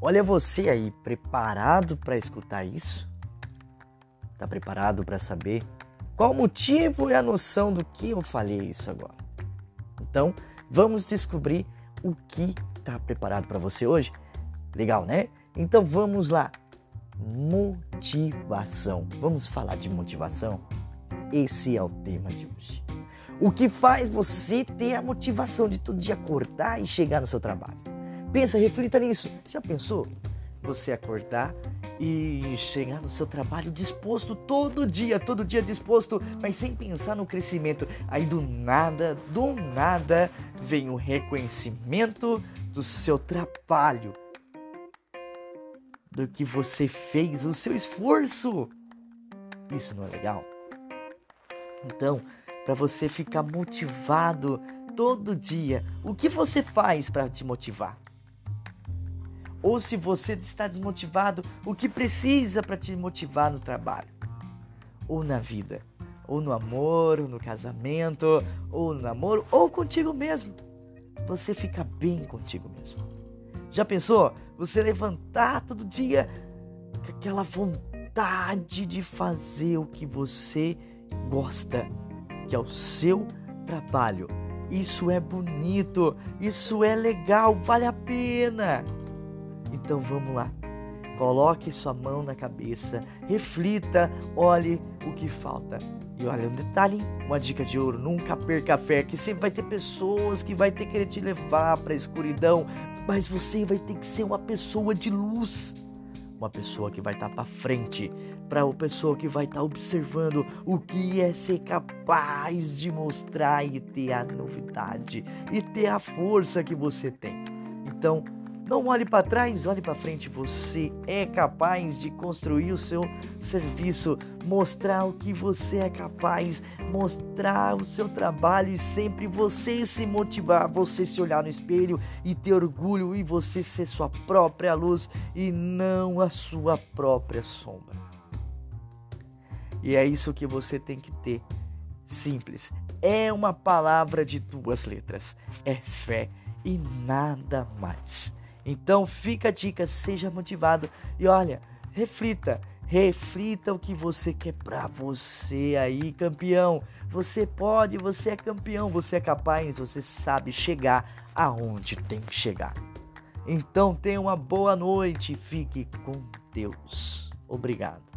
Olha você aí, preparado para escutar isso? Tá preparado para saber qual o motivo e a noção do que eu falei isso agora? Então, vamos descobrir o que tá preparado para você hoje? Legal, né? Então vamos lá. Motivação. Vamos falar de motivação? Esse é o tema de hoje. O que faz você ter a motivação de todo dia acordar e chegar no seu trabalho? Pensa, reflita nisso. Já pensou? Você acordar e chegar no seu trabalho disposto todo dia, todo dia disposto, mas sem pensar no crescimento. Aí do nada, do nada, vem o reconhecimento do seu trabalho, do que você fez, o seu esforço. Isso não é legal? Então, para você ficar motivado todo dia. O que você faz para te motivar? Ou se você está desmotivado, o que precisa para te motivar no trabalho? Ou na vida? Ou no amor, ou no casamento, ou no namoro, ou contigo mesmo. Você fica bem contigo mesmo. Já pensou? Você levantar todo dia com aquela vontade de fazer o que você gosta que é o seu trabalho. Isso é bonito, isso é legal, vale a pena. Então vamos lá. Coloque sua mão na cabeça, reflita, olhe o que falta. E olha, um detalhe, uma dica de ouro, nunca perca fé, que sempre vai ter pessoas que vai ter que querer te levar para a escuridão, mas você vai ter que ser uma pessoa de luz uma pessoa que vai estar tá para frente, para uma pessoa que vai estar tá observando o que é ser capaz de mostrar e ter a novidade e ter a força que você tem. Então, não olhe para trás, olhe para frente. Você é capaz de construir o seu serviço, mostrar o que você é capaz, mostrar o seu trabalho e sempre você se motivar, você se olhar no espelho e ter orgulho e você ser sua própria luz e não a sua própria sombra. E é isso que você tem que ter. Simples. É uma palavra de duas letras. É fé e nada mais. Então fica a dica, seja motivado e olha, reflita, reflita o que você quer para você aí, campeão. Você pode, você é campeão, você é capaz, você sabe chegar aonde tem que chegar. Então tenha uma boa noite, fique com Deus. Obrigado.